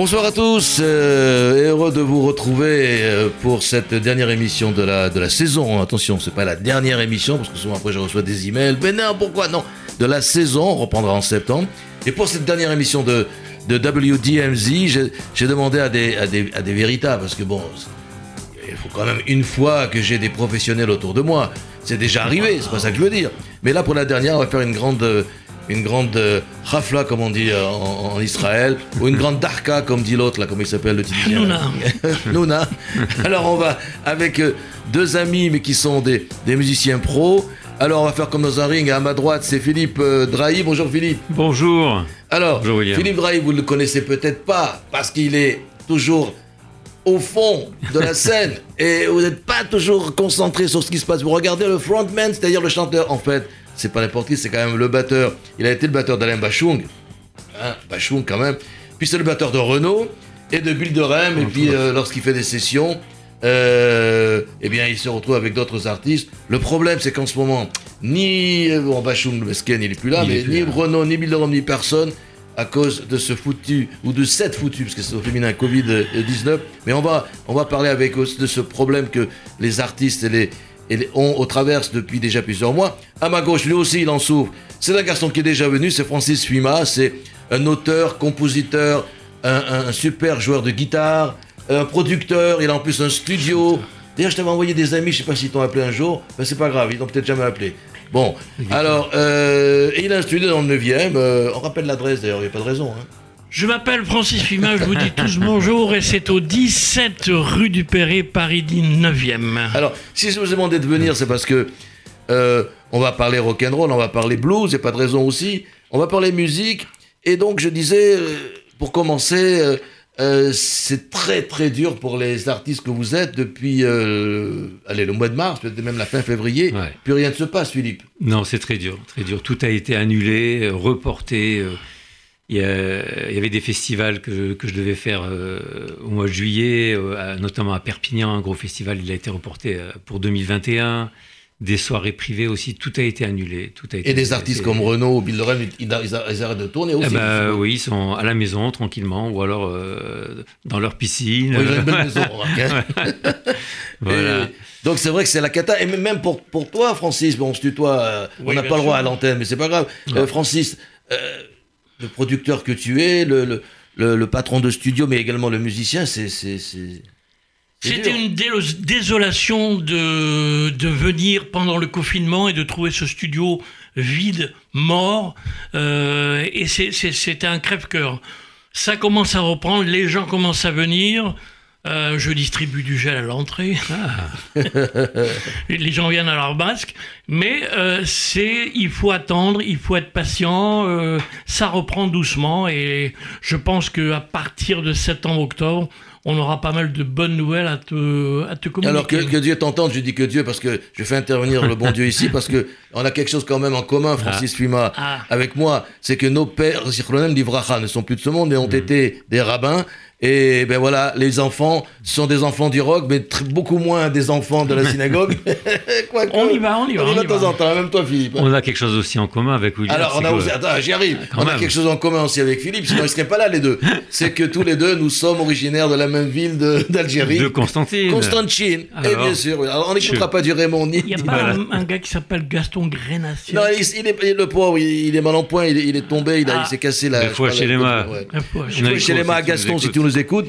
Bonsoir à tous, euh, heureux de vous retrouver euh, pour cette dernière émission de la, de la saison. Attention, c'est pas la dernière émission, parce que souvent après je reçois des emails. Ben non, pourquoi non? De la saison, on reprendra en septembre. Et pour cette dernière émission de, de WDMZ, j'ai demandé à des, à, des, à des véritables, parce que bon, il faut quand même une fois que j'ai des professionnels autour de moi. C'est déjà arrivé, c'est pas ça que je veux dire. Mais là, pour la dernière, on va faire une grande une grande euh, rafla, comme on dit euh, en, Israël, ou une grande darka, comme dit l'autre, là, comment il s'appelle le Tunisien Nouna. Alors on va avec euh, deux amis, mais qui sont des, des musiciens pros. Alors on va faire comme dans un ring. À ma droite, c'est Philippe Drahi. Bonjour Philippe. Bonjour. Alors, Philippe Drahi, vous ne le connaissez peut-être pas, parce qu'il est toujours au fond de la scène et vous n'êtes pas toujours concentré sur ce qui se passe. Vous regardez le frontman, c'est-à-dire le chanteur. En fait, c'est pas n'importe qui, c'est quand même le batteur. Il a été le batteur d'Alain Bachung, hein, Bachung quand même. Puis c'est le batteur de Renault et de Bilderem. Et puis euh, lorsqu'il fait des sessions, euh, eh bien il se retrouve avec d'autres artistes. Le problème, c'est qu'en ce moment, ni euh, bon, Bachung, le il est plus là, mais ni Renault, ni Bilderem, ni personne à cause de ce foutu, ou de cette foutue, parce que c'est au féminin, Covid-19. Mais on va, on va parler avec de ce problème que les artistes et les, et ont au travers depuis déjà plusieurs mois. À ma gauche, lui aussi, il en souffre. C'est un garçon qui est déjà venu, c'est Francis Fuima, c'est un auteur, compositeur, un, super joueur de guitare, un producteur, il a en plus un studio. D'ailleurs, je t'avais envoyé des amis, je sais pas s'ils t'ont appelé un jour, mais c'est pas grave, ils t'ont peut-être jamais appelé. Bon, alors, euh, il a un studio dans le 9e, euh, on rappelle l'adresse d'ailleurs, il n'y a pas de raison. Hein. Je m'appelle Francis Fima, je vous dis tous bonjour et c'est au 17 rue du Perret, Paris 9e. Alors, si je vous ai demandé de venir, c'est parce que euh, on va parler rock'n'roll, on va parler blues, a pas de raison aussi, on va parler musique. Et donc, je disais, euh, pour commencer, euh, c'est très très dur pour les artistes que vous êtes depuis allez, le mois de mars, peut-être même la fin février. Plus rien ne se passe, Philippe. Non, c'est très dur, très dur. Tout a été annulé, reporté. Il y, avait des festivals que, je devais faire euh, au mois de juillet, euh, notamment à Perpignan, un gros festival, il a été reporté euh, pour 2021. Des soirées privées aussi, tout a été annulé. Tout a été Et des artistes comme Renault ou Bill ils, ils, arrêtent de tourner aussi. Eh ben, oui, ils sont à la maison tranquillement ou alors dans leur piscine. Oui, ils ont une belle maison, hein. voilà. donc c'est vrai que c'est la cata. Et même pour, pour toi, Francis, bon, on se tutoie, on n'a pas le droit à l'antenne, mais c'est pas grave. Francis, le producteur que tu es, le, le, patron de studio, mais également le musicien, c'est. C'était une désolation de, de venir pendant le confinement et de trouver ce studio vide, mort. Euh, et c'était un crève-cœur. Ça commence à reprendre, les gens commencent à venir. Euh, je distribue du gel à l'entrée. Ah. les gens viennent à leur basque. Mais euh, c'est, il faut attendre, il faut être patient. Euh, ça reprend doucement et je pense qu'à partir de septembre-octobre, on aura pas mal de bonnes nouvelles à te, à te communiquer. Alors que, Dieu t'entende, je dis que Dieu parce que je fais intervenir le bon Dieu ici parce que on a quelque chose quand même en commun, Francis ah. Fuma, ah. avec moi, c'est que nos pères, d'Ivracha, ne sont plus de ce monde mais ont mm. été des rabbins et ben voilà, les enfants sont des enfants du rock, mais beaucoup moins des enfants de la synagogue. on y va, on y va. On y va de temps en temps, même toi, Philippe. On a quelque chose aussi en commun avec William. Alors, on a aussi, attends, j'y arrive. on a quelque chose en commun aussi avec Philippe, sinon ils ne seraient pas là, les deux. C'est que tous les deux, nous sommes originaires de la même ville d'Algérie. De, Constantine. Constantine. et bien sûr, alors, on n'écoutera pas du Raymond ni. Il n'y a pas un, gars qui s'appelle Gaston Grenassier. Non, il, est, le pauvre, il, est mal en point, il, est tombé, il, ah. s'est cassé la. Des fois chez les mains. Chez les mains, Gaston, si tu nous écoutes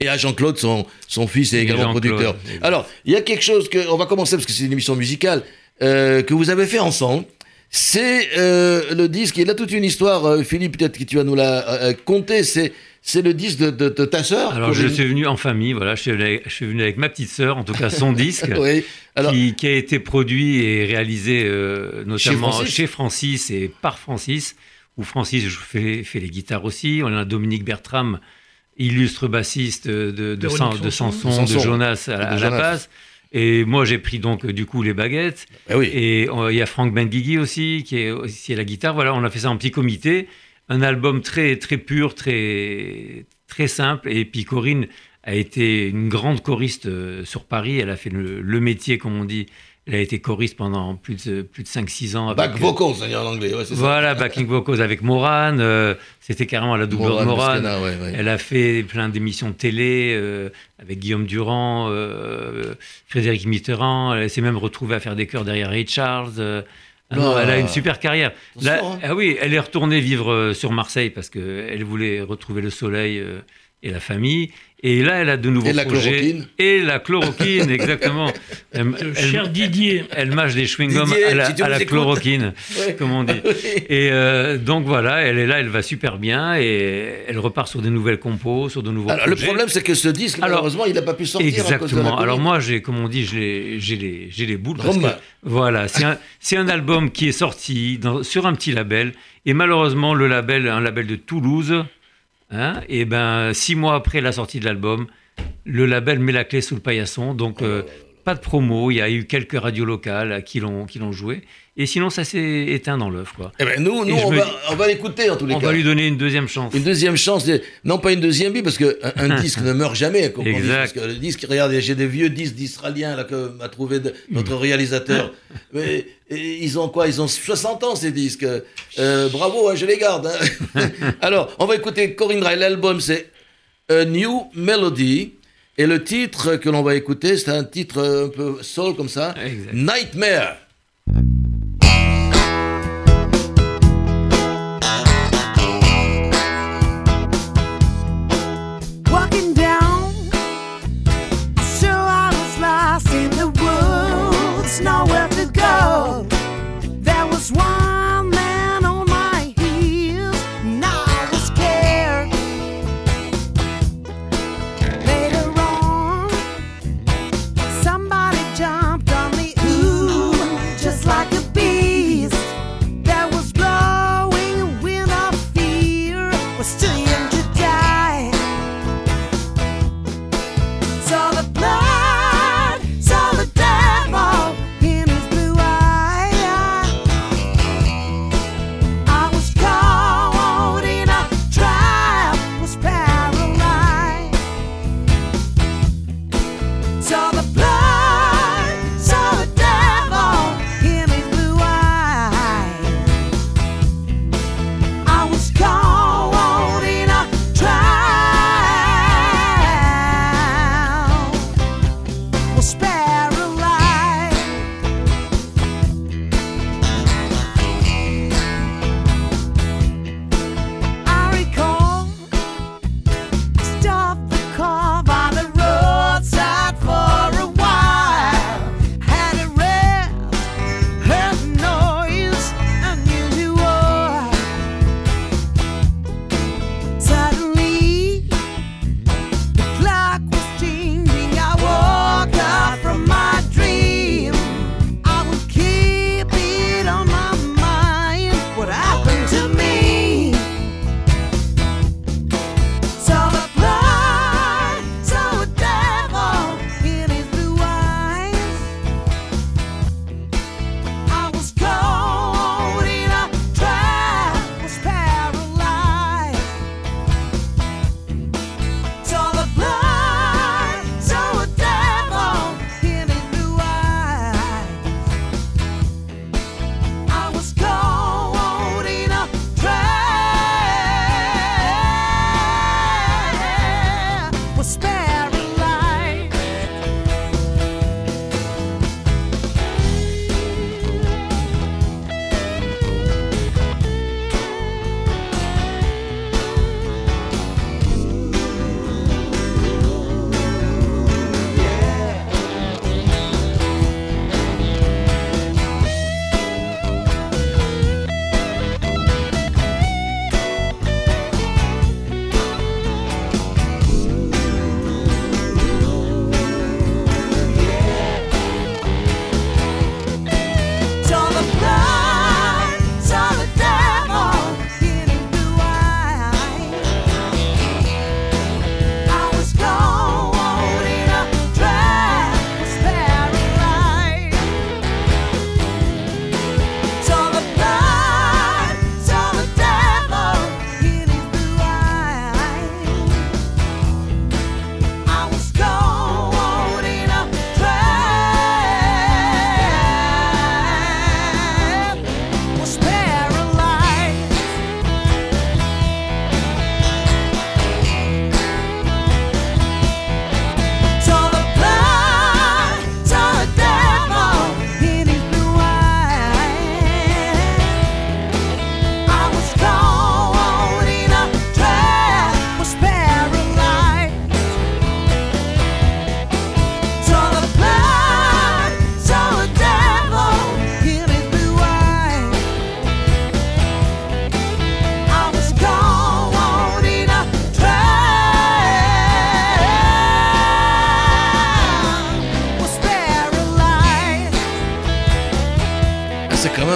et à Jean-Claude, son, son fils est également producteur. Alors, il y a quelque chose que, on va commencer parce que c'est une émission musicale, euh, que vous avez fait ensemble. C'est euh, le disque, il a toute une histoire, euh, Philippe, peut-être que tu vas nous la conter, c'est c'est le disque de, de, ta sœur Alors, je suis venu en famille, voilà, je suis, venu avec ma petite sœur, en tout cas son disque, qui, a été produit et réalisé notamment chez Francis. et par Francis où Francis fait, fait les guitares aussi. On a Dominique Bertram, illustre bassiste de, de, de, Sanson, de Jonas à, la basse. Et moi, j'ai pris donc du coup les baguettes. Eh oui. Et il y a Franck Benguigui aussi, qui est aussi à la guitare. Voilà, on a fait ça en petit comité. Un album très, très pur, très, très simple. Et puis Corinne a été une grande choriste euh, sur Paris. Elle a fait le métier, comme on dit, elle a été choriste pendant plus de, plus de 5-6 ans. Back vocals, en anglais. voilà, backing vocals avec Moran. Euh, c'était carrément la double de Moran. Elle a fait plein d'émissions télé euh, avec Guillaume Durand, euh, Frédéric Mitterrand. Elle s'est même retrouvée à faire des chœurs derrière Ray Charles. Ah elle a une super carrière. Hein. Ah oui, elle est retournée vivre sur Marseille parce qu'elle voulait retrouver le soleil et la famille. Et là, elle a de nouveaux et la Chloroquine. Et la chloroquine, exactement. Elle, Cher Didier. Elle mâche des chewing-gums à la, chloroquine, comme on dit. Et euh, donc voilà, elle est là, elle va super bien et elle repart sur des nouvelles compos, sur de nouveaux Alors, projets. Le problème, c'est que ce disque, malheureusement, il n'a pas pu sortir. Exactement. Alors moi, j'ai, comme on dit, j'ai les, les boules. Parce que, voilà, c'est un, un, album qui est sorti dans, sur un petit label. Et malheureusement, le label, un label de Toulouse, Hein, et ben six mois après la sortie de l'album, le label met la clé sous le paillasson. Donc euh, pas de promo. Il y a eu quelques radios locales qui l'ont qui l'ont joué. Et sinon, ça s'est éteint dans l'œuf, quoi. Eh ben nous, nous on, va, on, va, l'écouter en tous les cas. On va lui donner une deuxième chance. Une deuxième chance, non pas une deuxième vie, parce qu'un un disque ne meurt jamais. Comme exact. parce que le disque, regardez, j'ai des vieux disques d'Israéliens là que m'a trouvé notre réalisateur. Mais ils ont quoi? Ils ont 60 ans ces disques. Euh, bravo, hein, je les garde. Hein. Alors, on va écouter Corinne Ray. L'album c'est A New Melody. Et le titre que l'on va écouter, c'est un titre un peu soul comme ça. Nightmare.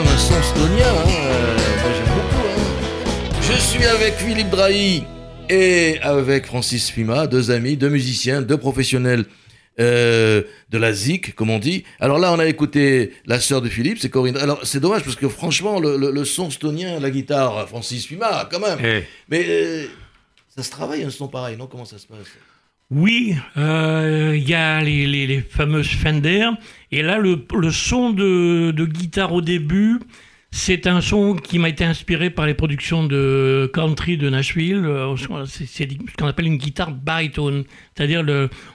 Même un son stonien. Hein. Euh, moi j'aime beaucoup. Hein. Je suis avec Philippe Drahi et avec Francis Fima, deux amis, deux musiciens, deux professionnels euh, de la ZIC, comme on dit. Alors là, on a écouté la sœur de Philippe, c'est Corinne. Alors c'est dommage parce que franchement, le, son stonien, la guitare, Francis Fima, quand même. Eh. Mais euh, ça se travaille un son pareil, non? Comment ça se passe? Oui, euh, il y a les, fameuses Fender. Et là, le, son de, guitare au début, c'est un son qui m'a été inspiré par les productions de country de Nashville. Euh, c'est ce qu'on appelle une guitare baritone. C'est-à-dire,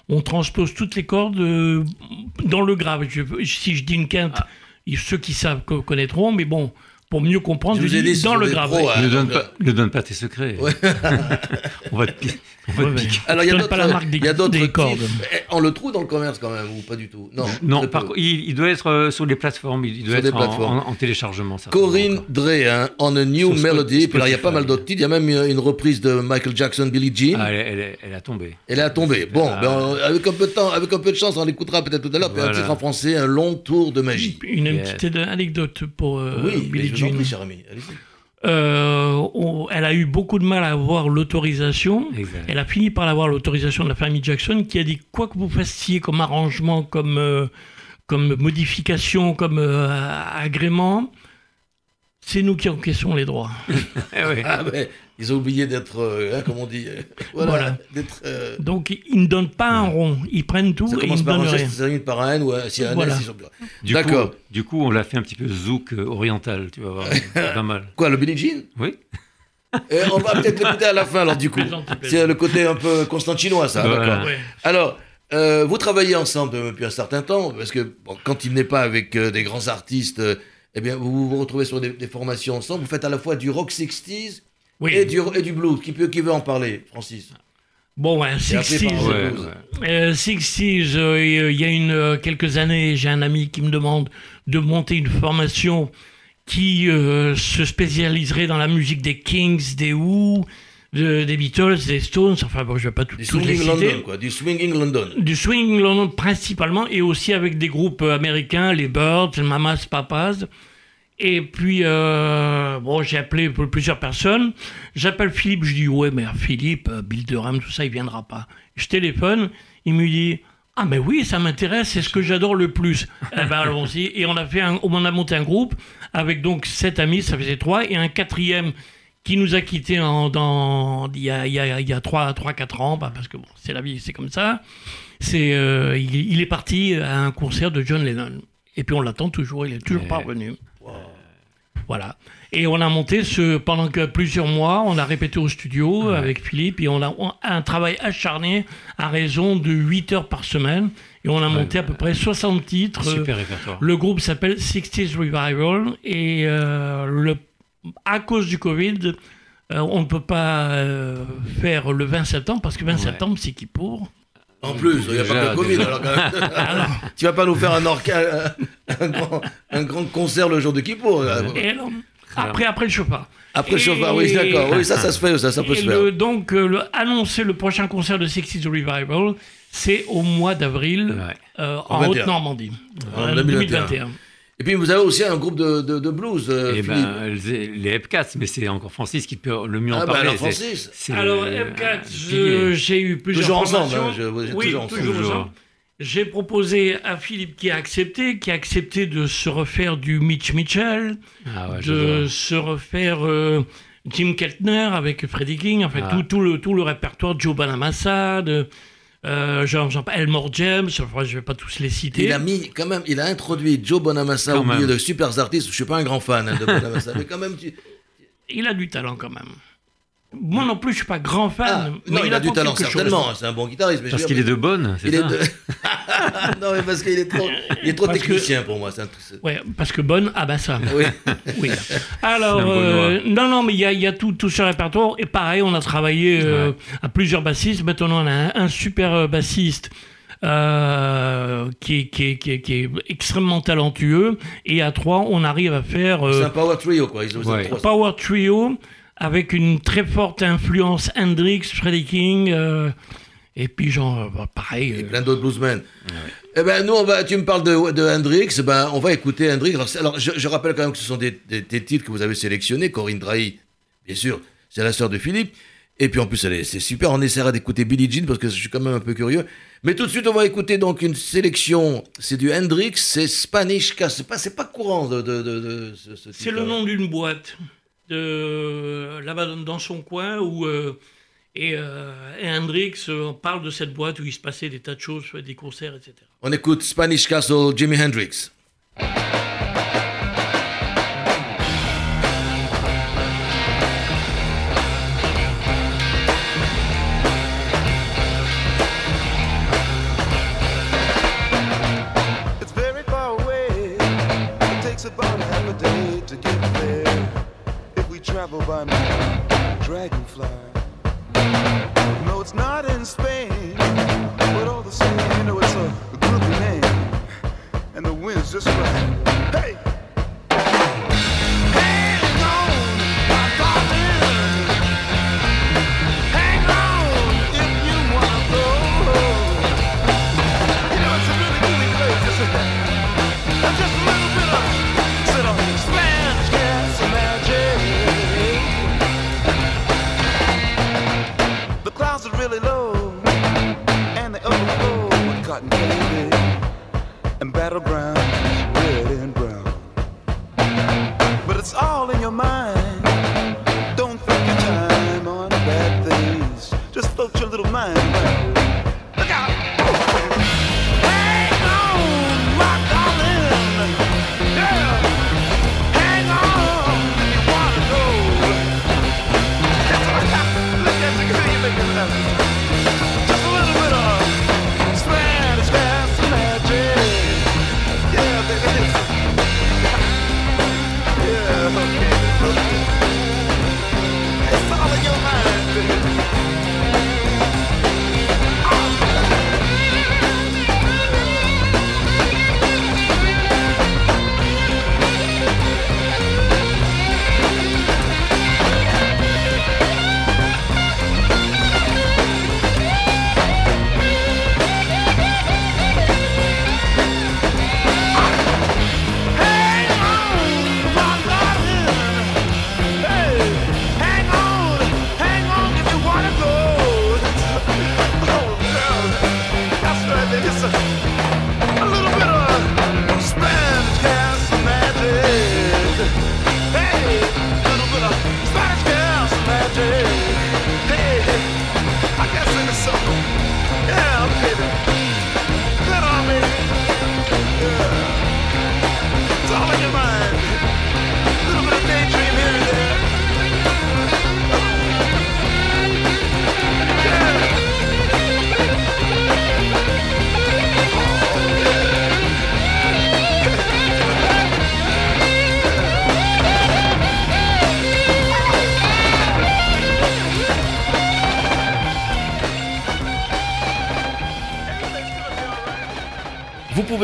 on transpose toutes les cordes euh, dans le grave. si je dis une quinte, ah. ceux qui savent connaîtront, mais bon, pour mieux comprendre, je vous dans le grave. Hein, ne, donne pas, ne donne pas tes secrets. on va te, alors, il y a d'autres, il y a d'autres cordes. Eh, on le trouve dans le commerce quand même, ou pas du tout? Non, non par il, doit être euh, sur les plateformes, il doit être en, téléchargement. Ça, Corinne Dre, hein, On a New Melody. Puis là, il y a pas mal d'autres titres. Il y a même une reprise de Michael Jackson, Billie Jean. Ah, elle, elle, a tombé. Elle a tombé. Bon, ah. ben, avec, un peu de temps, avec un peu de chance, on l'écoutera peut-être tout à l'heure. Puis un titre en français, Un long tour de magie. Une petite anecdote pour euh, oui, Billie Jean. Oui, cher ami. Allez-y. Euh, elle a eu beaucoup de mal à avoir l'autorisation. Elle a fini par avoir l'autorisation de la famille Jackson qui a dit quoi que vous fassiez comme arrangement, comme, euh, comme modification, comme euh, agrément, c'est nous qui encaissons les droits. Eh ah ils ont oublié d'être, euh, hein, comme on dit, euh, voilà. Euh, Donc ils ne donnent pas un rond, ils prennent tout et ils ne donnent rien. Ça une par un ou un voilà. Du D'accord. Coup, du coup, on l'a fait un petit peu zouk oriental, tu vas voir, pas mal. Quoi, le Billie Jean? Oui. Et on va peut-être l'écouter à la fin, alors du coup. C'est le côté un peu constantinois, ça. D'accord. Alors. vous travaillez ensemble depuis un certain temps, parce que quand il n'est pas avec des grands artistes, eh bien, vous vous retrouvez sur des, formations ensemble. Vous faites à la fois du rock 60s et, du, et du blues. Qui, peut, qui veut en parler, Francis? Bon, ouais, 60s. Euh, 60s, euh, il y a une, euh, quelques années, j'ai un ami qui me demande de monter une formation qui euh, se spécialiserait dans la musique des Kings, des Who, des Beatles, des Stones, enfin bon, je vais pas tout, du swinging London, quoi, du swinging London. Du swinging London principalement, et aussi avec des groupes américains, les Birds, les Mamas, Papas. Et puis, euh, bon, j'ai appelé plusieurs personnes. J'appelle Philippe, je dis, ouais, mais Philippe, euh, Bill Durham, tout ça, il viendra pas. Je téléphone, il me dit, ah, mais oui, ça m'intéresse, c'est ce que j'adore le plus. eh ben, allons-y. Et on a, fait on a monté un groupe avec donc sept amis, ça faisait trois, et un quatrième qui nous a quittés en, dans, il y a, il y a, il y a 3, 3 4 ans, bah, parce que bon, c'est la vie, c'est comme ça. C'est, euh, il, est parti à un concert de John Lennon. Et puis on l'attend toujours, il est toujours pas revenu. Voilà. Et on a monté ce, pendant que plusieurs mois, on a répété au studio avec Philippe et on a, un travail acharné à raison de 8 heures par semaine. Et on a monté à peu près 60 titres. Super répertoire. Le groupe s'appelle 60s Revival et euh, le à cause du Covid, euh, on ne peut pas euh, faire le 20 septembre parce que 20 septembre, c'est qui pour? En plus, il n'y a pas de Covid. Alors, ah tu vas pas nous faire un, un, grand, un, grand, concert le jour de Kippour. après, après le chauffard. Après le chauffard, oui, d'accord. Oui, ça, ça se fait, ça, ça peut se faire. donc, le, annoncer le prochain concert de Sixties Revival, c'est au mois d'avril en Haute-Normandie, en 2021. Et puis vous avez aussi un groupe de, de, blues. Euh, eh ben, les Epcats, mais c'est encore Francis qui peut le mieux en ah bah parler. alors Francis. alors Epcats, j'ai eu plusieurs toujours ensemble. Hein, je, oui, toujours, toujours ensemble. J'ai proposé à Philippe qui a accepté, qui a accepté de se refaire du Mitch Mitchell, ah ouais, de se refaire euh, Jim Keltner avec Freddie King, en fait ah. tout, tout, le, tout le répertoire Joe Bonamassa, de, euh, genre, genre Elmore James, je ne vais pas tous les citer. Il a mis, quand même, il a introduit Joe Bonamassa au milieu de super artistes. Je ne suis pas un grand fan hein, de Bonamassa, mais quand même. Il a du talent quand même. Moi non plus, je suis pas grand fan. Ah, mais non, il, a, du talent certainement. C'est un bon guitariste. parce qu'il est de bonne, c'est ça. non, mais parce qu'il est trop, il est trop technicien pour moi. Un... Ouais, parce que bonne, ah bah ça. Oui. oui. Alors, euh, non, non, mais il y a, y a, tout, tout ce répertoire. Et pareil, on a travaillé euh, à plusieurs bassistes. Maintenant, on a un, super euh, bassiste. Euh, qui, qui, qui, qui, est extrêmement talentueux. Et à trois, on arrive à faire. Euh, c'est un power trio, quoi. Ils ont ouais. Power trio avec une très forte influence Hendrix, Freddie King, euh, et puis genre, euh, bah, pareil. Et plein d'autres bluesmen. Eh ben, nous, on va, tu me parles de, de Hendrix, ben, on va écouter Hendrix. Alors, je, rappelle quand même que ce sont des, titres que vous avez sélectionnés. Corinne Drahi, bien sûr, c'est la sœur de Philippe. Et puis en plus, c'est super. On essaiera d'écouter Billie Jean parce que je suis quand même un peu curieux. Mais tout de suite, on va écouter donc une sélection. C'est du Hendrix, c'est Spanish Cas. C'est pas, pas courant de, de, de, ce, C'est le nom d'une boîte là-bas dans son coin où euh, et, euh, Hendrix euh, parle de cette boîte où il se passait des tas de choses, des concerts, etc. On écoute Spanish Castle, Jimi Hendrix. Travel by my dragonfly. No, it's not in Spain, but all the same, you know, it's a, groovy name, and the wind's just right. Hey! Cotton Candy and Battleground.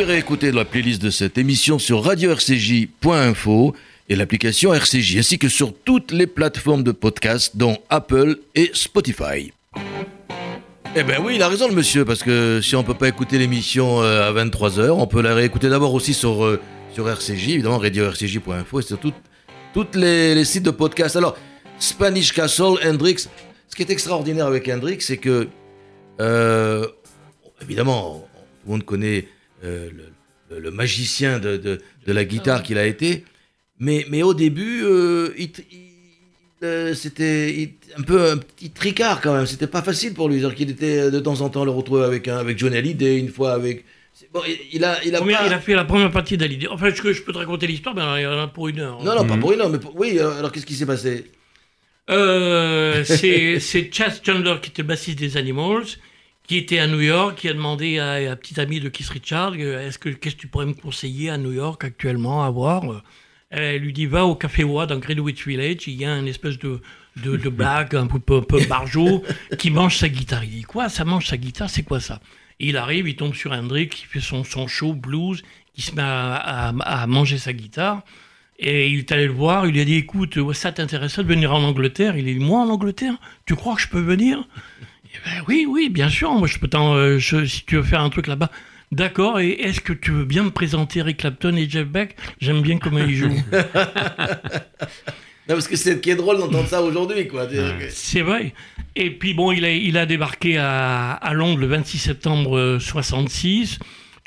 Réécouter la playlist de cette émission sur radio-rcj.info et l'application RCJ, ainsi que sur toutes les plateformes de podcast, dont Apple et Spotify. Eh ben oui, il a raison le monsieur, parce que si on peut pas écouter l'émission euh, à 23h, on peut la réécouter d'abord aussi sur, euh, sur RCJ, évidemment, radio-rcj.info et sur toutes les, sites de podcast. Alors, Spanish Castle, Hendrix, ce qui est extraordinaire avec Hendrix, c'est que, euh, évidemment, tout le monde connaît euh, le, magicien de, de, la guitare qu'il a été. Mais, mais au début, euh, euh, c'était un peu un petit tricard quand même. C'était pas facile pour lui. qu'il était de temps en temps le retrouver avec, un, avec Johnny Hallyday, une fois avec. Bon, il a, il a, il a fait la première partie d'Hallyday? Enfin, je, je peux te raconter l'histoire, mais il y en a pour une heure. Non, non, pas mhm. pour une heure, mais oui, alors qu'est-ce qui s'est passé? C'est Chas Chandler qui était le bassiste des Animals qui était à New York, qui a demandé à un petit ami de Keith Richard, euh, est-ce que qu'est-ce que tu pourrais me conseiller à New York actuellement à voir? Elle lui dit va au Café Wa dans Greenwich Village, il y a une espèce de de, de blague un peu, un peu barjot qui mange sa guitare. Il dit quoi? Ça mange sa guitare? C'est quoi ça? Il arrive, il tombe sur Hendrix, qui fait son, son show blues, qui se met à, à, manger sa guitare. Et il est allé le voir, il lui a dit écoute, ça t'intéresserait de venir en Angleterre? Il dit moi en Angleterre? Tu crois que je peux venir? Ben oui, oui, bien sûr. Moi, je peux t'en, euh, si tu veux faire un truc là-bas. D'accord, et est-ce que tu veux bien me présenter Eric Clapton et Jeff Beck? J'aime bien comment ils jouent. Non, parce que c'est ce qui est drôle d'entendre ça aujourd'hui, quoi. C'est vrai. Et puis bon, il a, il a débarqué à, à Londres le 26 septembre 66.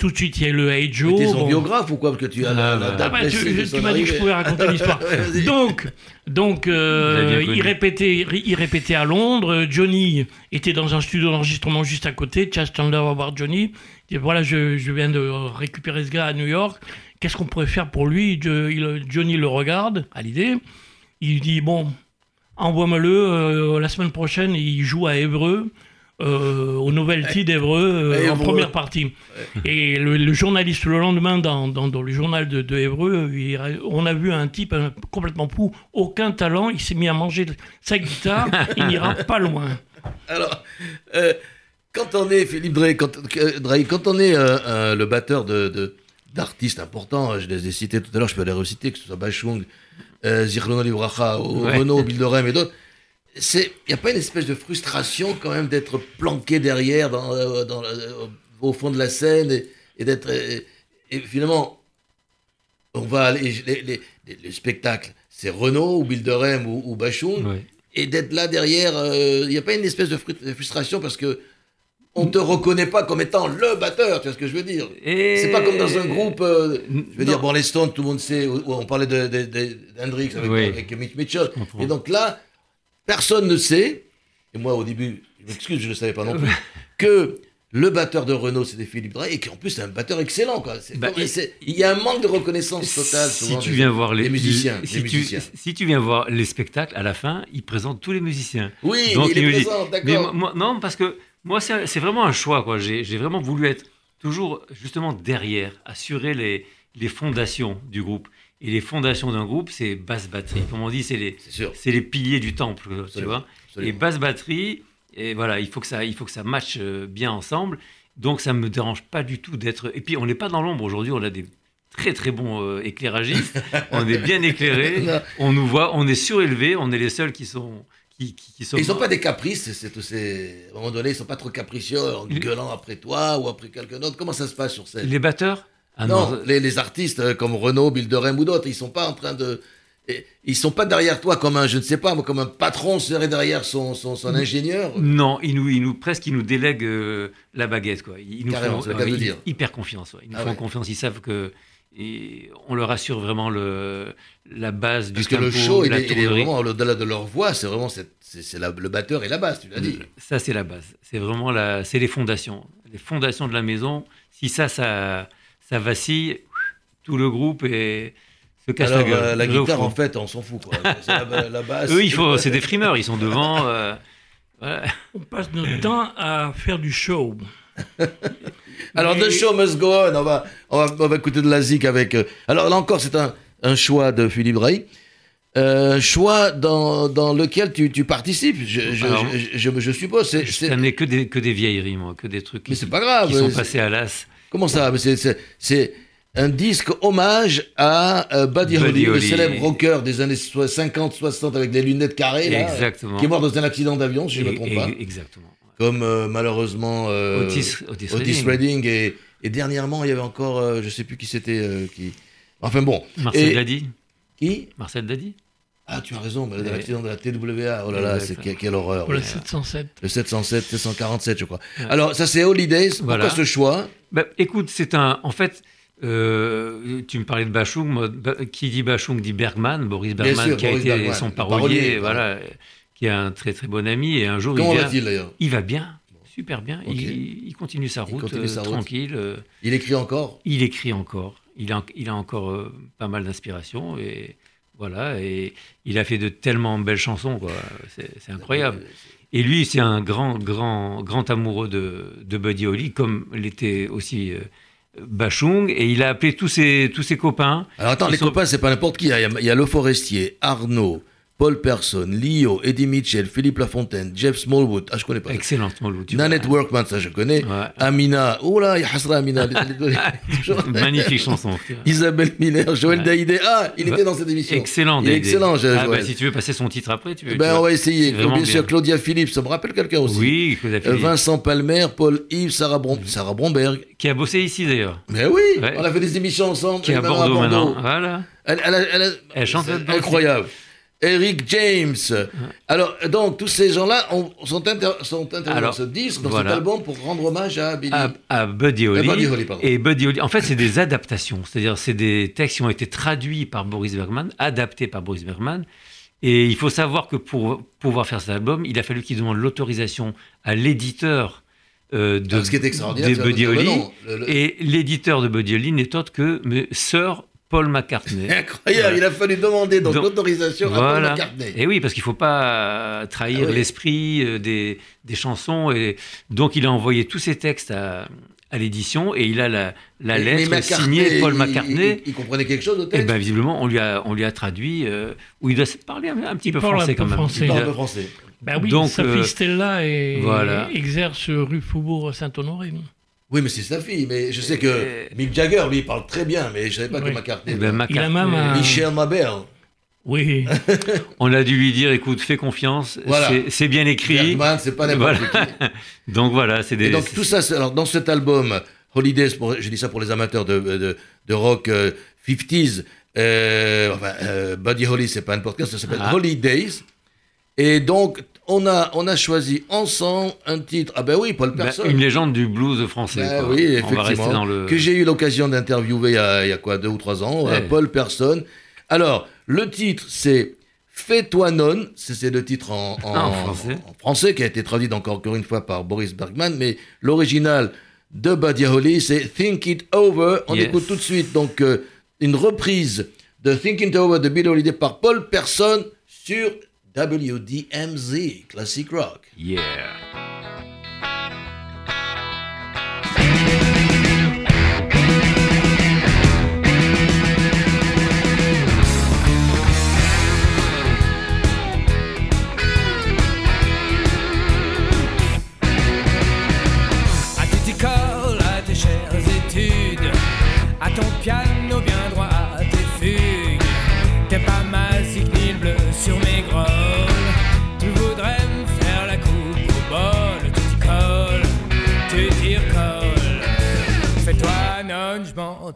Tout de suite, il y a le Hey Joe. Tu son biographe ou quoi Parce que tu as la, ah, bah, tu, m'as dit que je pouvais raconter l'histoire. donc, donc euh, il, répétait, il répétait à Londres. Johnny était dans un studio d'enregistrement juste à côté. Chas Chandler va voir Johnny. Il dit voilà, je, je, viens de récupérer ce gars à New York. Qu'est-ce qu'on pourrait faire pour lui? Johnny le regarde à l'idée. Il dit bon, envoie-moi-le. Euh, la semaine prochaine, il joue à Évreux. Euh, au Novelty d'Evreux euh, en première partie. Et le, journaliste, le lendemain, dans, dans, le journal de, de on a vu un type complètement fou, aucun talent, il s'est mis à manger sa guitare, il n'ira pas loin. Alors, quand on est, Philippe Drey, quand, quand on est le batteur de, d'artistes importants, je les ai cités tout à l'heure, je peux les reciter, que ce soit Bachung, euh, Zirlono Libracha, Renault, Bilderem et d'autres. Il n'y a pas une espèce de frustration quand même d'être planqué derrière, dans, euh, dans, euh, au fond de la scène et, d'être. Et, finalement, on va aller. Les, les, spectacles, c'est Renault ou Bilderem ou, ou Bachung. Et d'être là derrière, il n'y a pas une espèce de frustration parce que on te reconnaît pas comme étant le batteur, tu vois ce que je veux dire? C'est pas comme dans un groupe, euh, je veux dire, bon, les Stones, tout le monde sait, on parlait d'Hendrix de, avec, avec, Mitch Mitchell, et donc là, personne ne sait, et moi au début, je m'excuse, je ne le savais pas non plus, que le batteur de Renault, c'était Philippe Drey, et qu'en plus, c'est un batteur excellent. Quoi. Bah, il y a un manque de reconnaissance totale si tu viens voir les, musiciens. Si, tu, si, tu, viens voir les spectacles, à la fin, ils présentent tous les musiciens. Oui, Donc, il est présent, d'accord. Non, parce que moi, c'est vraiment un choix. quoi. J'ai vraiment voulu être toujours justement derrière, assurer les, les fondations du groupe. Et les fondations d'un groupe, c'est basse batterie. Comme on dit, c'est les, les piliers du temple, tu vois. Et basse batterie, et voilà, il faut que ça, il faut que ça matche euh, bien ensemble. Donc ça me dérange pas du tout d'être. Et puis on n'est pas dans l'ombre aujourd'hui. On a des très très bons euh, éclairagistes. on est bien éclairés. on nous voit. On est surélevé. On est les seuls qui sont ils n'ont pas des caprices, c'est, c'est, à un moment donné, ils sont pas trop capricieux en gueulant après toi ou après quelqu'un d'autre. Comment ça se passe sur scène? Les batteurs? Ah non, Les, artistes euh, comme Renaud, Bilderem ou d'autres, ils sont pas en train de. Ils sont pas derrière toi comme un, je ne sais pas, comme un patron serait derrière son, son, son ingénieur. Non, ils nous, ils nous, presque, ils nous délèguent euh, la baguette, quoi. Ils nous font dire. hyper confiance. Ils nous ah font confiance. Ils savent que et on leur assure vraiment le, la base du Parce que le show, il est, vraiment au-delà de leur voix, c'est vraiment c'est, le batteur et la basse, tu l'as dit. Ça, c'est la base. C'est vraiment la, c'est les fondations. Les fondations de la maison. Si ça, ça, ça vacille, tout le groupe est, se casse la gueule. Euh, la guitare, en fait, on s'en fout. Quoi. la, la, basse. Eux, il faut, c'est des frimeurs, ils sont devant. Euh, on passe notre temps à faire du show. Alors, The Show Must Go On, on va, on va, écouter de la zik avec. Euh, alors, là encore, c'est un, un, choix de Philippe Ray. Euh, choix dans, dans lequel tu, tu participes, je, je, je, je, suppose. C'est, Ça n'est que des, que des vieilleries, moi, que des trucs mais c'est pas grave, qui sont passés à l'as. Comment ça c'est, un disque hommage à euh, Buddy, Holly, le célèbre rocker des années 50-60 avec des lunettes carrées, là, exactement. qui est mort dans un accident d'avion, si je ne me trompe pas. Exactement comme euh, malheureusement euh, Otis, Redding. et, et, dernièrement il y avait encore, je sais plus qui c'était, qui. Enfin bon. Marcel Dadi. Qui? Marcel Dadi. Ah, tu as raison, mais l'accident de la TWA, oh là là, c'est quelle, horreur. le 707. Le 707, 747, je crois. Alors, ça c'est Holidays, pourquoi ce choix? Bah, Écoute, c'est un. En fait, tu me parlais de Bachung, qui dit Bachung dit Bergman, Boris Bergman, qui a été son parolier, voilà qui est un très très bon ami. Et un jour, il, va-t-il d'ailleurs? Il va bien, super bien. Il, continue sa route, euh, tranquille. Euh. il écrit encore? Il écrit encore. Il a, il a encore euh, pas mal d'inspiration et voilà. Et il a fait de tellement belles chansons, quoi. C'est, incroyable. Et lui, c'est un grand, grand, grand amoureux de, de Buddy Holly, comme l'était aussi. Bachung et il a appelé tous ses, tous ses copains. Alors attends, les copains, c'est pas n'importe qui. Hein. Il y, a, Le Forestier, Arnaud, Paul Person, Leo, Eddie Mitchell, Philippe Lafontaine, Jeff Smallwood, ah je connais pas. Excellent Smallwood. Nanette Workman, ça je connais. Ouais. Amina, oh là, il y a Hasra Amina. Magnifique chanson. Isabelle Miller, Joël Ouais. Daïdé. Ah, il Bah, était dans cette émission. Excellent. Il est excellent, je- Ah, bah, Joël. si tu veux passer son titre après, tu veux. Ben, tu on va essayer. Bien sûr. Claudia Philippe, ça me rappelle quelqu'un aussi. Oui, Claudia Euh, Philippe. Vincent Palmer, Paul Yves, Sarah, Brom- Sarah Bromberg. Qui a bossé ici d'ailleurs. Mais oui, Ouais. on a fait des émissions ensemble. Qui est à Bordeaux maintenant. Voilà. Elle, elle elle Elle chante. Incroyable. Eric James. Alors, donc, tous ces gens-là ont- sont, inter- sont intervenus dans ce disque, dans voilà. cet album, pour rendre hommage à Billy. à, à Buddy Holly. Buddy Holly, et Buddy Holly, en fait, c'est des adaptations. C'est-à-dire, c'est des textes qui ont été traduits par Boris Bergman, adaptés par Boris Bergman. Et il faut savoir que pour pouvoir faire cet album, il a fallu qu'il demande l'autorisation à l'éditeur euh, de, Alors, ce qui est extraordinaire, de c'est Buddy Holly. nom. Le- le- Et l'éditeur de Buddy Holly n'est autre que Sir Paul McCartney. Incroyable, il a fallu demander donc, Donc, l'autorisation à Paul Voilà. McCartney. Et oui, parce qu'il ne faut pas euh, trahir Ah oui. l'esprit euh, des, des chansons. Et donc, il a envoyé tous ses textes à, à l'édition et il a la, la lettre signée Paul McCartney. Il, il comprenait quelque chose au Et texte bien, visiblement, on lui a, on lui a traduit, euh, où il doit se parler un, un petit peu français peu quand même. français. Il parle un peu français. Ben oui, Donc, sa euh, fille Stella est- voilà. exerce rue Faubourg Saint-Honoré. Oui, mais c'est sa fille. Mais je sais que Euh, Mick Jagger, lui, il parle très bien, mais je savais pas Oui. que McCartney. Ben, Il a même un- Michel Mabel. Oui, On a dû lui dire, écoute, fais confiance, Voilà. c'est- bien écrit. C'est pas n'importe Voilà. qui. Donc voilà, c'est des. Et donc tout ça, c'est- alors, dans cet album Holidays, pour, je dis ça pour les amateurs de, de, de rock euh, 50s, euh, enfin, euh, Buddy Holly, c'est pas n'importe quel, ça s'appelle Ah. Holidays. Et donc, on a, on a choisi ensemble un titre. Ah ben oui, Paul bah, Person. une légende du blues français. Ben quoi. oui, effectivement. rester dans le. Que j'ai eu l'occasion d'interviewer il, y a- il y a quoi, deux ou trois ans, Ouais. euh, Paul Person. Alors, le titre, c'est Fais-toi non. C'est le titre en, en- Ah, en français. en français, qui a été traduit encore, encore une fois par Boris Bergman. Mais l'original de Buddy Holly, c'est Think It Over. On Yes. écoute tout de suite donc euh, une reprise de Think It Over de Bill Holiday par Paul Person sur WDMZ, Classic Rock. Yeah.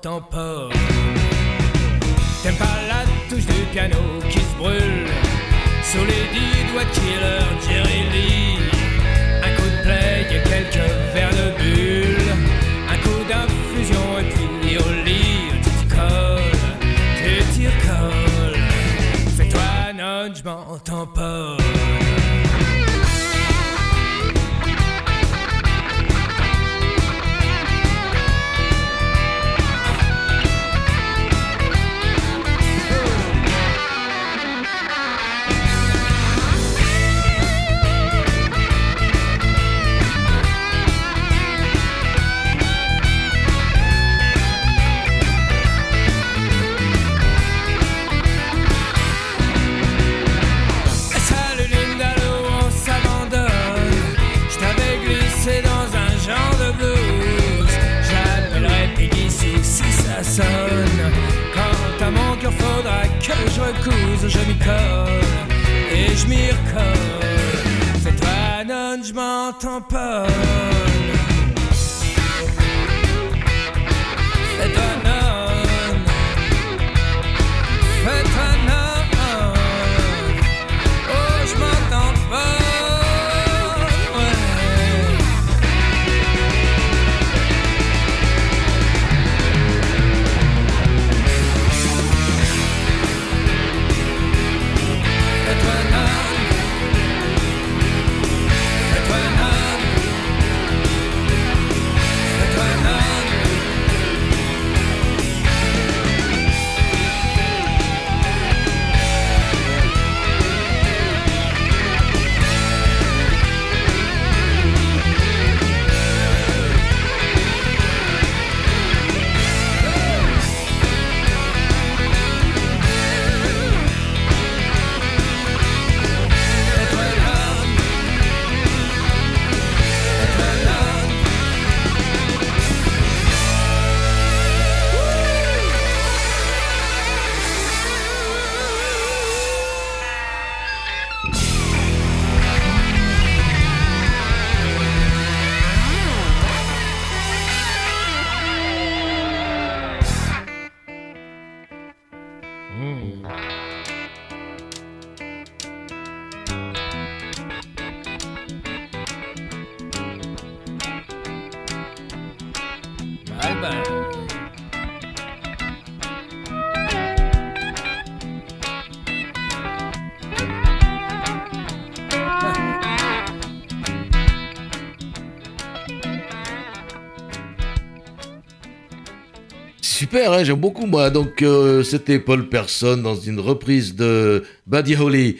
T'aimes pas la touche du piano qui se brûle. Sous les dix doigts de killer Jerry Lee Un coup de play et quelques verres de bulle. Un coup d'infusion et puis au lit Tu t'y colles, tu t'y recolles Fais-toi non, je m'entends pas si ça sonne. Quand à mon cœur faudra que je recouse, je m'y colle et je m'y recolle. Fais-toi non, je m'entends pas. Fais-toi non. Super, hein, j'aime beaucoup moi. Donc euh, c'était Paul Person dans une reprise de Buddy Holly.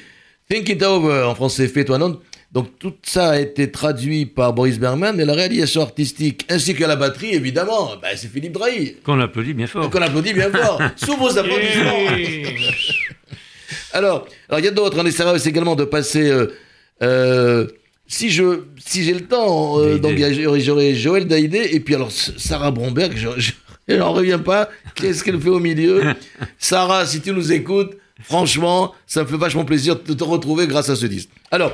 Think It Over en français, fais-toi non. Donc tout ça a été traduit par Boris Berman et la réalisation artistique ainsi que la batterie évidemment, bah, c'est Philippe Drahi. Qu'on applaudit bien fort. Donc on applaudit bien fort. Sous vos applaudissements. Alors, alors il y a d'autres. On essaiera aussi également de passer. euh, euh, si je, si j'ai le temps, euh, a- j'aurai- Joël Daïdé et puis alors Sarah Bromberg. Je, je, elle n'en revient pas. Qu'est-ce qu'elle fait au milieu? Sarah, si tu nous écoutes, franchement, ça me fait vachement plaisir de te retrouver grâce à ce disque. Alors,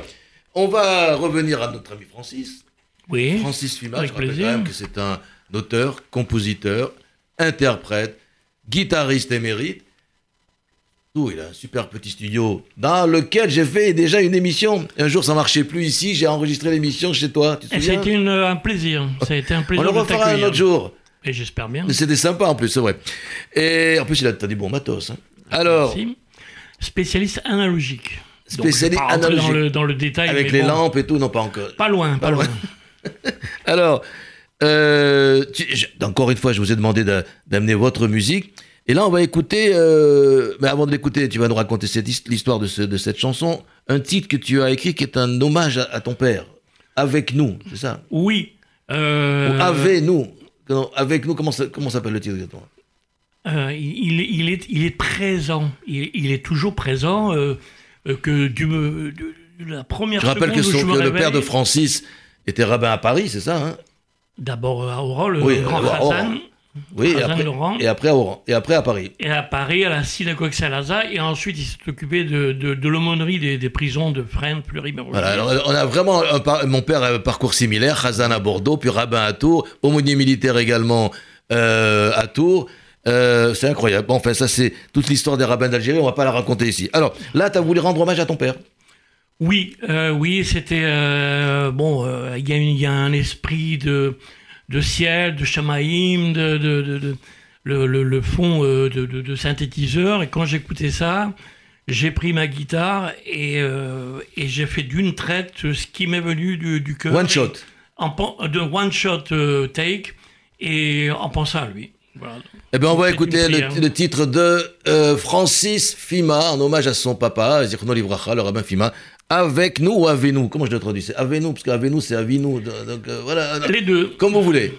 on va revenir à notre ami Francis. Oui. Francis Fima, Avec je rappelle plaisir. quand même que c'est un auteur, compositeur, interprète, guitariste émérite. Tout, il a un super petit studio dans lequel j'ai fait déjà une émission. Un jour, ça marchait plus ici, j'ai enregistré l'émission chez toi. Tu te Et ça a souviens? été une- un plaisir. Ça a été un On plaisir le de refera un autre jour. Et j'espère bien. Mais C'était sympa en plus, c'est vrai. Et en plus, il a t'as des bons matos. hein. Alors, Merci. Spécialiste analogique. Donc, Spécialiste je vais pas rentrer analogique. Dans le, dans le détail. avec les bon, lampes et tout, non pas encore. Pas loin, pas, Pas loin. loin. Alors, euh, tu- je- encore une fois, je vous ai demandé d'a- d'amener votre musique. Et là, on va écouter, euh, mais avant de l'écouter, tu vas nous raconter l'histoire de, ce- de cette chanson, un titre que tu as écrit qui est un hommage à, à ton père. Avec nous, c'est ça? Oui. euh, Ou avec nous. Avec nous, comment ça- comment s'appelle le titre exactement? Euh, il, il est, il est présent. Il, il est toujours présent. euh, euh, que du, de, de la première Je rappelle que, son- je le père de France était rabbin à Paris, c'est ça hein? D'abord à Oran, le Oui, grand. Hassan. Oui, et après, Laurent. et après à Oran, et après à Paris. Et à Paris, à la synagogue Saint-Lazare. Et ensuite, il s'est occupé de, de, de l'aumônerie des, des prisons de Fresnes, Fleury, Voilà, alors, on a vraiment un mon père a un parcours similaire, Khazan à Bordeaux, puis rabbin à Tours, aumônier militaire également euh, à Tours. Euh, c'est incroyable. Bon, enfin, ça, c'est toute l'histoire des rabbins d'Algérie, on va pas la raconter ici. Alors, là, tu as voulu rendre hommage à ton père. Oui, euh, oui, c'était bon. y, il y a un esprit de de ciel, de chamaïm, de, de, de- de- le, le, le fond euh, de, synthétiseur. Et quand j'écoutais ça, j'ai pris ma guitare et, euh, et j'ai fait d'une traite ce qui m'est venu du, du cœur. One shot. En, de one shot euh, take et en pensant à lui. Voilà. Eh bien, on va écouter le, titre de euh, Francis Fima, en hommage à son papa, Zichrono Livracha, le rabbin Fima. Avec nous ou avec nous? Comment je le traduis? C'est avec nous, parce qu'avec nous, c'est avec nous. Donc, euh, voilà. Les deux. Comme vous voulez.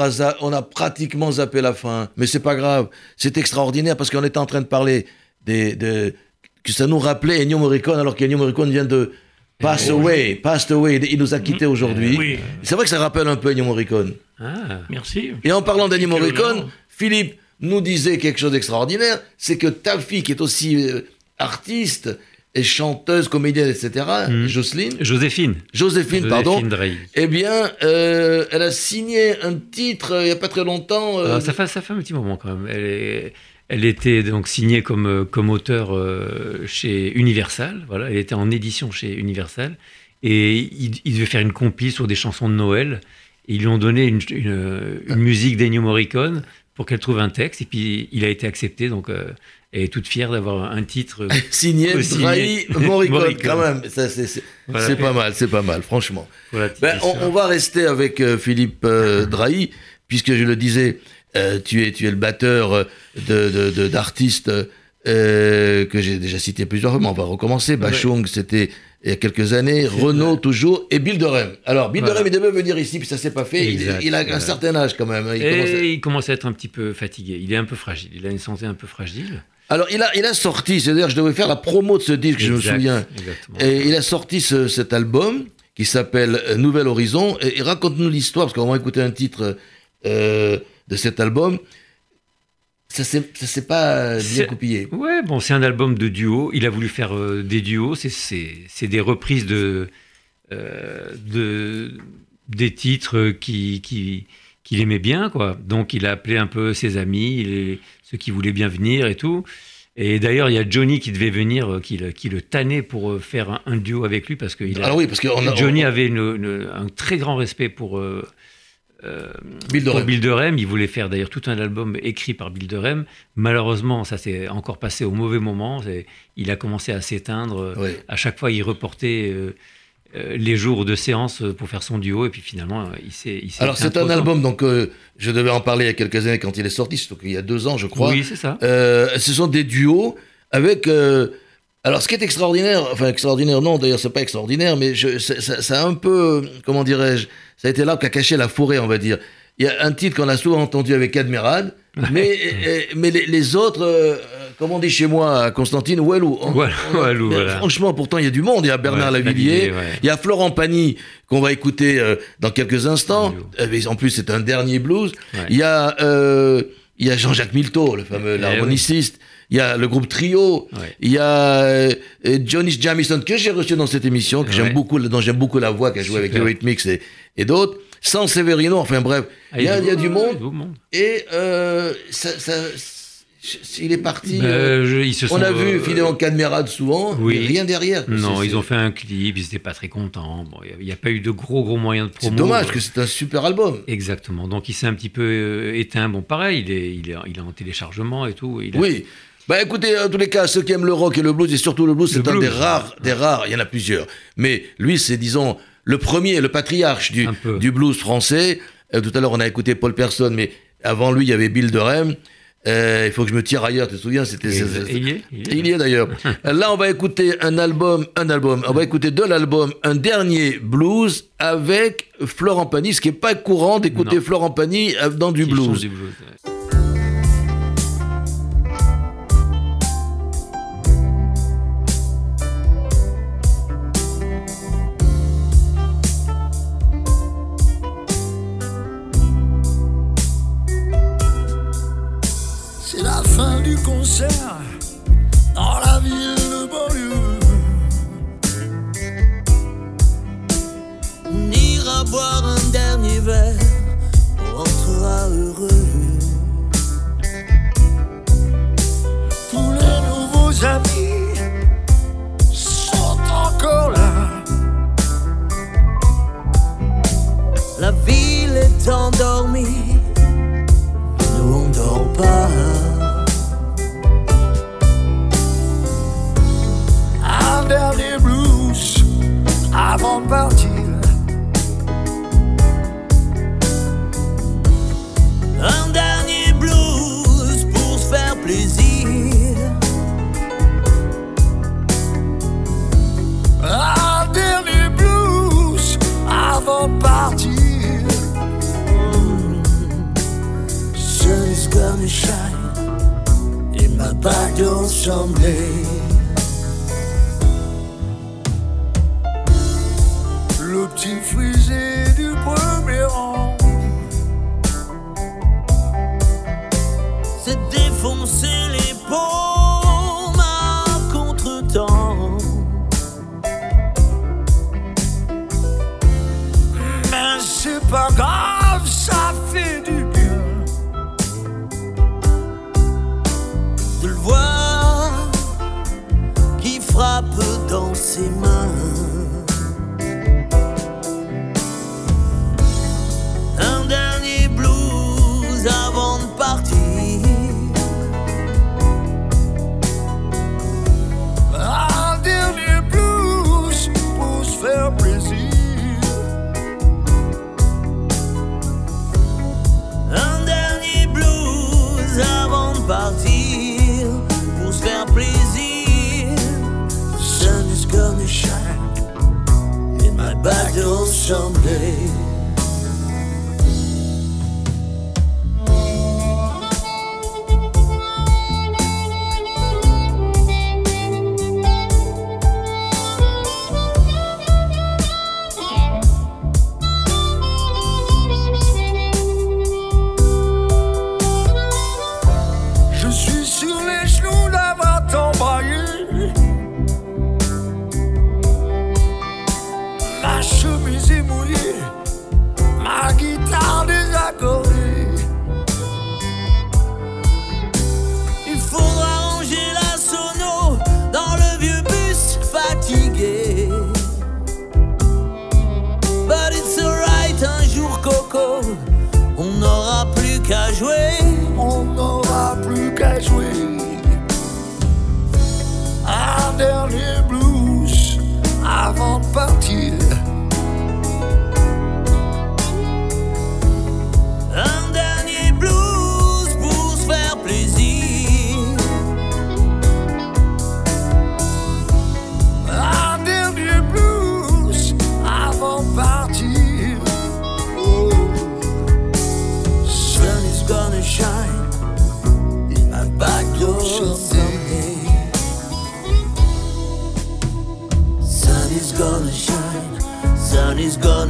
A, on a pratiquement zappé la fin, mais c'est pas grave. C'est extraordinaire parce qu'on était en train de parler des, de, que ça nous rappelait Ennio Morricone alors qu'Ennio Morricone vient de pass away, passed away. Il nous a quittés aujourd'hui. Oui. C'est vrai que ça rappelle un peu Ennio Morricone. Ah, Merci. Et en parlant d'Ennio Morricone. Philippe nous disait quelque chose d'extraordinaire, c'est que ta fille qui est aussi euh, artiste et chanteuse, comédienne, etc., Jocelyne, Joséphine. Joséphine, pardon, Joséphine eh bien, euh, elle a signé un titre euh, il n'y a pas très longtemps. euh, Ah, ça, fait, ça fait un petit moment quand même. Elle, est- elle était donc signée comme, comme auteur chez Universal. Voilà, elle était en édition chez Universal. Et il, il devait faire une compile sur des chansons de Noël. Et ils lui ont donné une, une- une musique d'Ennio Morricone pour qu'elle trouve un texte. Et puis il a été accepté. Donc est toute fière d'avoir un titre. signé Signé. Morricone, Morricone. quand même. C'est Voilà. pas mal, c'est pas mal, franchement. Ben, on, va rester avec euh, Philippe euh, Drahi, puisque je le disais, euh, tu, es, tu es le batteur euh, de- de- de- d'artistes que j'ai déjà cité plusieurs fois, mais on va recommencer. Bachung, c'était il y a quelques années, Renault toujours, et Bill Durham. Alors, Bill Voilà. Durham, il devait venir ici, puis ça s'est pas fait. Il- Exact, il, a un certain âge quand même. hein. Il Et commence à- il commence à être un petit peu fatigué. Il est un peu fragile. Il a une santé un peu fragile. Alors, il a, il a sorti, c'est-à-dire, je devais faire la promo de ce disque, je me souviens. Exactement. Et il a sorti ce- cet album qui s'appelle euh, Nouvel Horizon. Et, et raconte-nous l'histoire, parce qu'on va écouter un titre euh, de cet album. Ça s'est pas bien coupillé. Ouais, bon, c'est un album de duo. Il a voulu faire euh, des duos. C'est- des reprises de, euh, de des titres qui qui qu'il aimait bien, quoi. Donc, il a appelé un peu ses amis, les- ceux qui voulaient bien venir et tout. Et d'ailleurs, il y a Johnny qui devait venir, euh, qui, le- qui le tannait pour euh, faire un, un duo avec lui parce que il a- Alors oui, parce que on a, Johnny on- avait une- une- un très grand respect pour, euh, Bill pour Durham. Bill. Il voulait faire d'ailleurs tout un album écrit par Bill Durham. Malheureusement, ça s'est encore passé au mauvais moment. Il a commencé à s'éteindre. Oui. À chaque fois, il reportait les jours de séance pour faire son duo. Et puis finalement, euh, il s'est. Alors c'est un album, donc euh, je devais en parler il y a quelques années quand il est sorti, il y a deux ans je crois. Oui, c'est ça. Euh, ce sont des duos avec. euh, alors, ce qui est extraordinaire, enfin extraordinaire, non, d'ailleurs, c'est pas extraordinaire, mais je, ça, a un peu, euh, comment dirais-je, ça a été là qu'a caché la forêt, on va dire. Il y a un titre qu'on a souvent entendu avec Admirad, mais, euh, mais les, les autres, euh, comme on dit chez moi à Constantine, Walou. On- Walou, on- mais voilà. Franchement, pourtant, il y a du monde. Il y a Bernard Ouais, Lavillier, ouais. il y a Florent Pagny, qu'on va écouter euh, dans quelques instants. Euh, mais en plus, c'est un dernier blues. Ouais. Il y a, euh, il y a Jean-Jacques Milteau, le fameux Eh l'harmoniciste. Il y a le groupe Trio. Il y a euh, Johnny Jamison que j'ai reçu dans cette émission, que j'aime beaucoup, dont j'aime beaucoup la voix, qui a joué avec Super. Eurythmics et, et d'autres. Sans Severino, enfin bref, Ah, il y a, il y a du monde. Et euh, ça, ça- il est parti. Ben, euh, je- ils se on sont, a vu euh, Fidéon Cadmerade souvent, oui. mais rien derrière. Non, C'est- ils ont fait un clip, ils n'étaient pas très contents. Bon, il n'y a, pas eu de gros, gros moyens de C'est promo. dommage, que c'est un super album. Exactement. Donc il s'est un petit peu euh, éteint. Bon, pareil, il est, il est, il est en téléchargement et tout. Il a- Oui. Bah écoutez, en tous les cas, ceux qui aiment le rock et le blues, et surtout le blues, c'est un des rares, des rares, il y en a plusieurs. Mais lui, c'est, disons, le premier, le patriarche du, du blues français. Euh, tout à l'heure, on a écouté Paul Person, mais avant lui, il y avait Bill Durham. Euh, il faut que je me tire ailleurs, tu te souviens c'était, il y est, il y est. d'ailleurs. Là, on va écouter un album, un album, on va écouter de l'album, un dernier blues avec Florent Pagny, ce qui n'est pas courant d'écouter. Florent Pagny euh, dans du blues. du blues. C'est rentrera heureux. Tous les nouveaux amis sont encore là. La ville est endormie nous on dort pas. Un dernier blues avant de partir.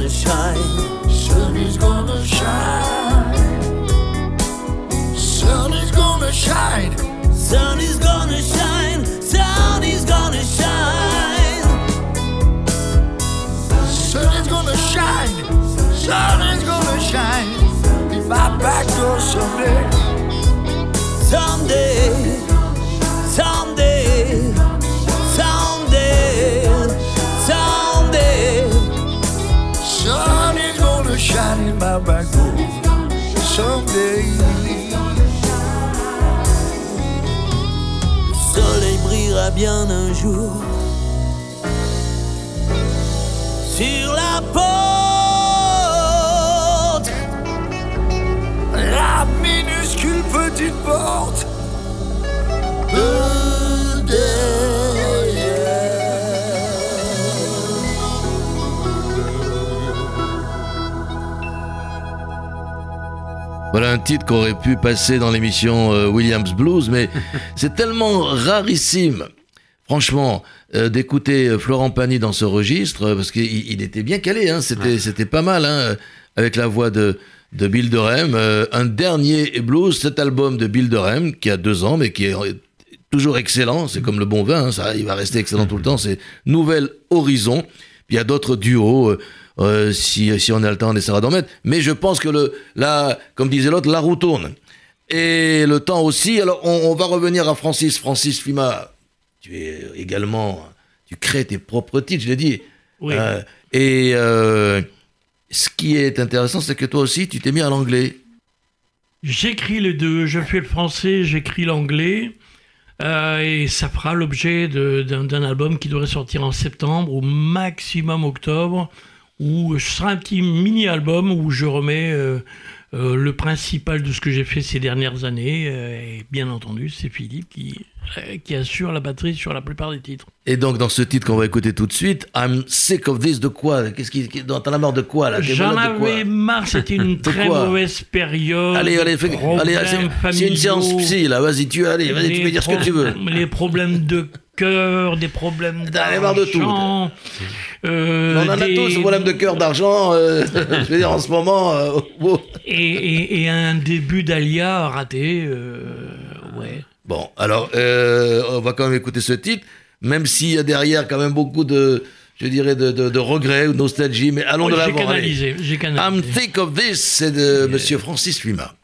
Gonna shine. Sun is gonna shine. Sun is gonna shine. Sun is gonna shine, sun is gonna shine. Sun is gonna shine. Sun is gonna shine in my back door someday. Someday, someday, my. Le soleil brillera bien un jour sur la porte. La minuscule petite porte un titre qu'aurait pu passer dans l'émission euh, Williams Blues, mais c'est tellement rarissime, franchement, euh, d'écouter euh, Florent Pagny dans ce registre, parce qu'il il était bien calé, hein, c'était c'était pas mal, hein, avec la voix de, de Bill Durham. Euh, un dernier blues, cet album de Bill Durham, qui a deux ans, mais qui est toujours excellent, c'est comme le bon vin, hein, ça, il va rester excellent tout le temps, c'est Nouvel Horizon. Puis il y a d'autres duos. euh, euh, si, si on a le temps, on essaiera d'en mettre. Mais je pense que le, là, comme disait l'autre, la roue tourne. Et le temps aussi. Alors, on, on va revenir à Francis. Francis Fima, tu es également, tu crées tes propres titres, je l'ai dit. Oui. Euh, et euh, ce qui est intéressant, c'est que toi aussi, tu t'es mis à l'anglais. J'écris les deux. Je fais le français, j'écris l'anglais. Euh, et ça fera l'objet d'un album qui devrait sortir en septembre, au maximum octobre, où ce sera un petit mini-album où je remets euh, Euh, le principal de ce que j'ai fait ces dernières années, euh, et bien entendu, c'est Philippe qui, qui assure la batterie sur la plupart des titres. Et donc, dans ce titre qu'on va écouter tout de suite, I'm sick of this, de quoi? Qu'est-ce qui, T'en as marre de quoi là? J'en avais marre, c'était une très mauvaise période. Allez, allez, fais- allez, c'est- une séance psy là, vas-y, tu, allez, vas-y, tu peux dire ce que tu veux. Les problèmes de cœur, des problèmes T'en as marre de tout. d'argent. euh, On en a des- tous, problème de cœur, d'argent, euh, je veux dire, en ce moment, euh, oh. Et, et- et un début d'Alia raté. euh, ouais. Bon, alors, euh, on va quand même écouter ce titre, même s'il y a derrière quand même beaucoup de, je dirais, de, de, de regrets ou de nostalgie, mais allons de J'ai l'avant. allez. canalisé, j'ai canalisé. I'm thick of this, c'est de Monsieur Francis Luma.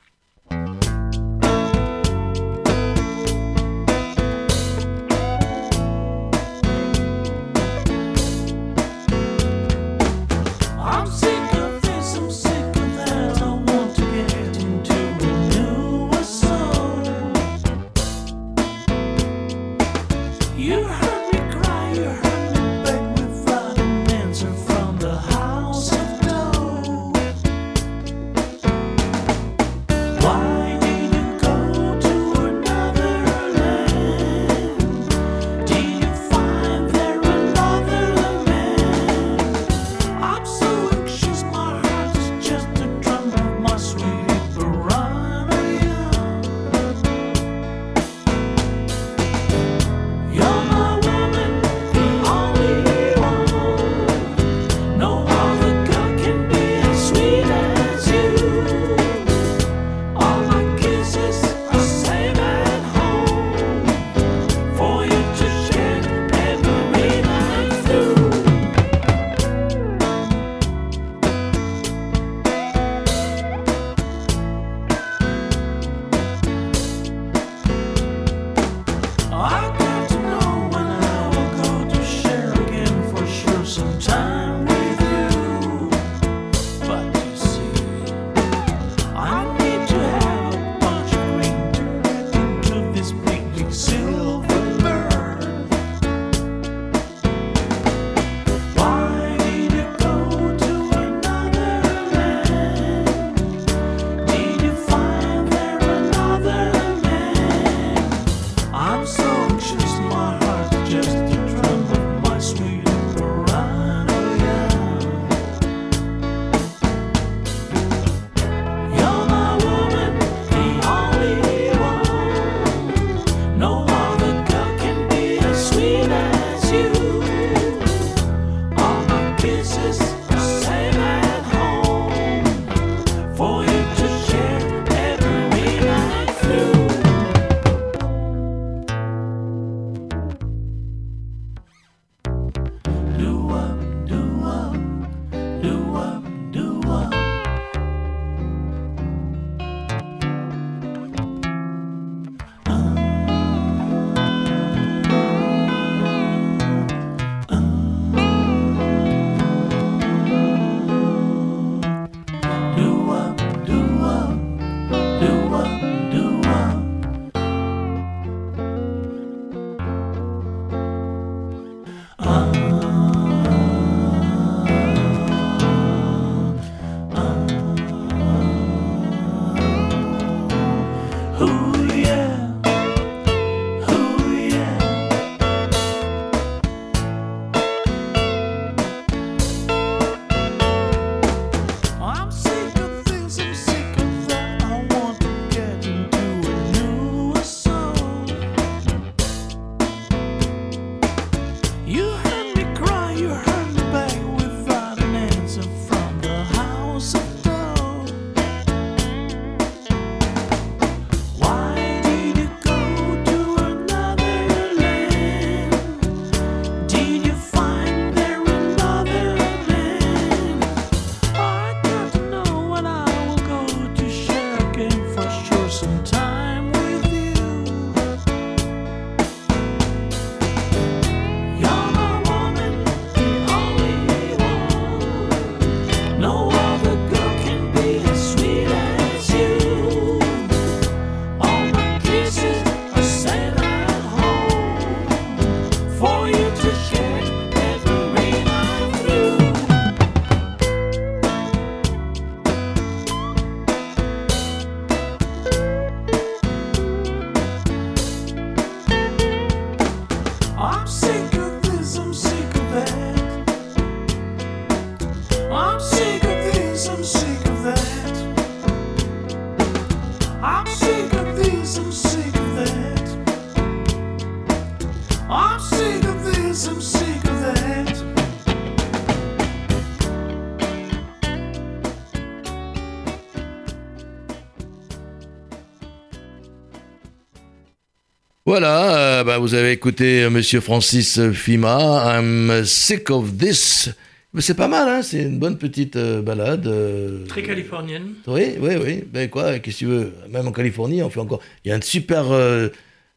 Bah, vous avez écouté euh, Monsieur Francis Fima, I'm sick of this. Mais c'est pas mal, hein, c'est une bonne petite euh, balade. euh, Très californienne. Oui, oui, oui. Ben quoi, qu'est-ce que tu veux? Même en Californie, on fait encore. Il y a un super euh,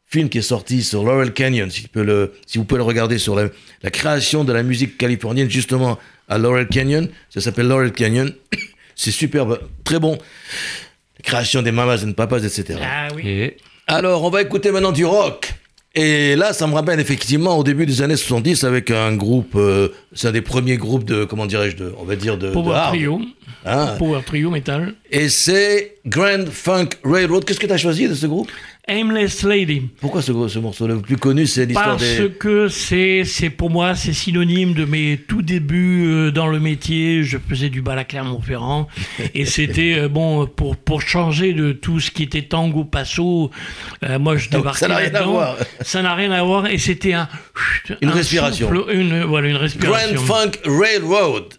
film qui est sorti sur Laurel Canyon, si, tu peux le, si vous pouvez le regarder, sur la, la création de la musique californienne, justement, à Laurel Canyon. Ça s'appelle Laurel Canyon. C'est superbe, très bon. La création des mamas and papas, etc. Ah oui. Et Alors, on va écouter maintenant du rock. Et là, ça me rappelle effectivement au début des années 70 avec un groupe, euh, c'est un des premiers groupes de, comment dirais-je, de, on va dire de, de Power hard. Trio. Hein. Power Trio Metal. Et c'est Grand Funk Railroad. Qu'est-ce que tu as choisi de ce groupe? Aimless Lady. Pourquoi ce, ce morceau le plus connu, c'est l'histoire Parce que c'est, c'est pour moi, c'est synonyme de mes tout débuts euh, dans le métier. Je faisais du bal à Clermont-Ferrand. et c'était, euh, bon, pour, pour changer de tout ce qui était tango, passo, euh, moi je débarquais ça n'a rien à voir. Ça n'a rien à voir. Et c'était un. Une un respiration. souffle, une, voilà, une Grand respiration. Funk Railroad.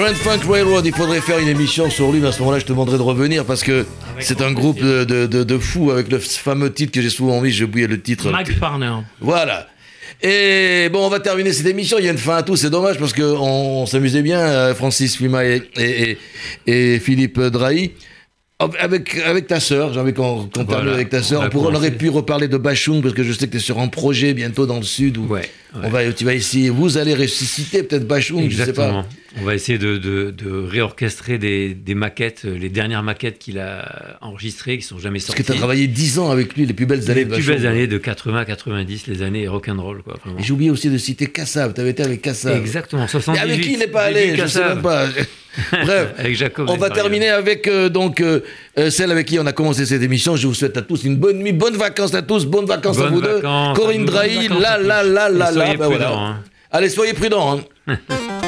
Grand Funk Railroad, il faudrait faire une émission sur lui, mais à ce moment-là, je te demanderai de revenir parce que c'est un groupe de, de, de, de fous avec le fameux titre que j'ai souvent mis, j'ai oublié le titre. Mac Farner. Voilà. Et bon, on va terminer cette émission. Il y a une fin à tout. C'est dommage parce qu'on on, s'amusait bien, euh, Francis Fima et, et, et- et Philippe Drahi. Avec, avec ta sœur, j'ai envie qu'on termine Voilà. avec ta sœur. On aurait pu reparler de Bachung parce que je sais que tu es sur un projet bientôt dans le sud où Ouais, ouais. On va, tu vas essayer. Vous allez ressusciter peut-être Bachung, je sais Exactement. pas. On va essayer de, de- de réorchestrer des, des maquettes, euh, les dernières maquettes qu'il a enregistrées, qui sont jamais Parce sorties. que tu as travaillé 10 ans avec lui, les plus belles années les plus belles années de 80 à 90, les années rock'n'roll, quoi. Et j'ai oublié aussi de citer Kassav. Tu avais été avec Kassav. Exactement, Mais 78. avec qui il n'est pas allé? Je sais Kassav. même pas. Bref. Avec Jacob. On va terminer avec euh, donc euh, celle avec qui on a commencé cette émission. Je vous souhaite à tous une bonne nuit, bonnes vacances à tous, bonnes vacances à vous vacances deux. Corinne. Drahi, là Et là. soyez ben hein. Allez, soyez prudents. hein.